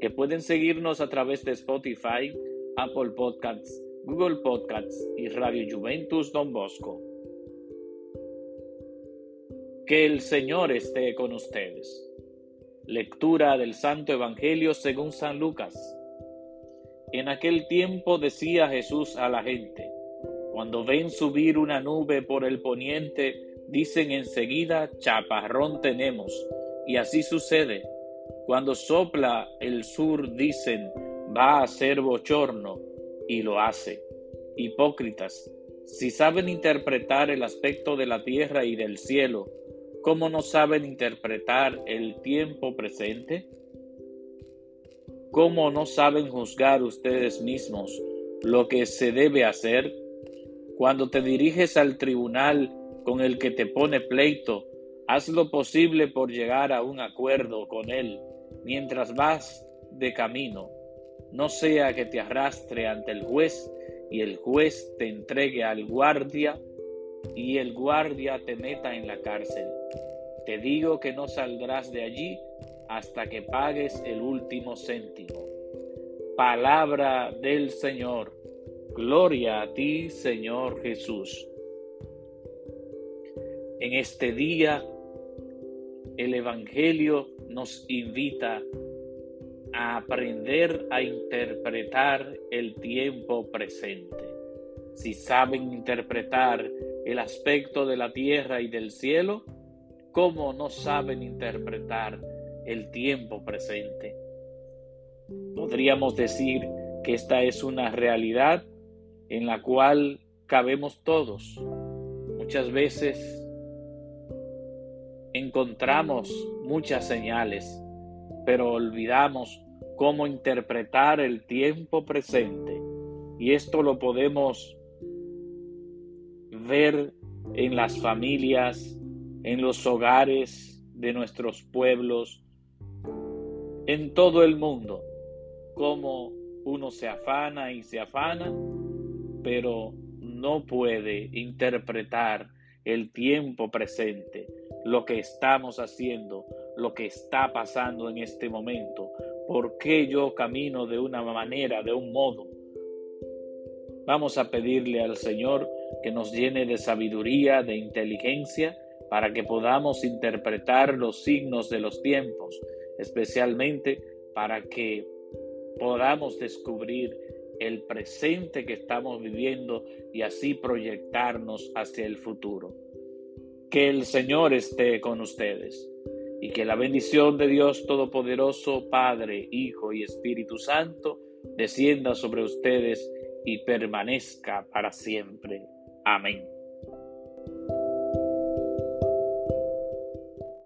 que pueden seguirnos a través de Spotify, Apple Podcasts, Google Podcasts y Radio Juventus Don Bosco. Que el Señor esté con ustedes. Lectura del Santo Evangelio según San Lucas. En aquel tiempo decía Jesús a la gente, cuando ven subir una nube por el poniente, dicen enseguida, chaparrón tenemos. Y así sucede. Cuando sopla el sur, dicen, va a ser bochorno. Y lo hace. Hipócritas, si saben interpretar el aspecto de la tierra y del cielo, ¿Cómo no saben interpretar el tiempo presente? ¿Cómo no saben juzgar ustedes mismos lo que se debe hacer? Cuando te diriges al tribunal con el que te pone pleito, haz lo posible por llegar a un acuerdo con él mientras vas de camino. No sea que te arrastre ante el juez y el juez te entregue al guardia y el guardia te meta en la cárcel. Te digo que no saldrás de allí hasta que pagues el último céntimo. Palabra del Señor. Gloria a ti, Señor Jesús. En este día, el Evangelio nos invita a aprender a interpretar el tiempo presente. Si saben interpretar el aspecto de la tierra y del cielo, ¿cómo no saben interpretar el tiempo presente? Podríamos decir que esta es una realidad en la cual cabemos todos. Muchas veces encontramos muchas señales, pero olvidamos cómo interpretar el tiempo presente. Y esto lo podemos ver en las familias, en los hogares de nuestros pueblos, en todo el mundo, cómo uno se afana y se afana, pero no puede interpretar el tiempo presente, lo que estamos haciendo, lo que está pasando en este momento, por qué yo camino de una manera, de un modo. Vamos a pedirle al Señor que nos llene de sabiduría, de inteligencia, para que podamos interpretar los signos de los tiempos, especialmente para que podamos descubrir el presente que estamos viviendo y así proyectarnos hacia el futuro. Que el Señor esté con ustedes y que la bendición de Dios Todopoderoso, Padre, Hijo y Espíritu Santo, descienda sobre ustedes y permanezca para siempre. Amén.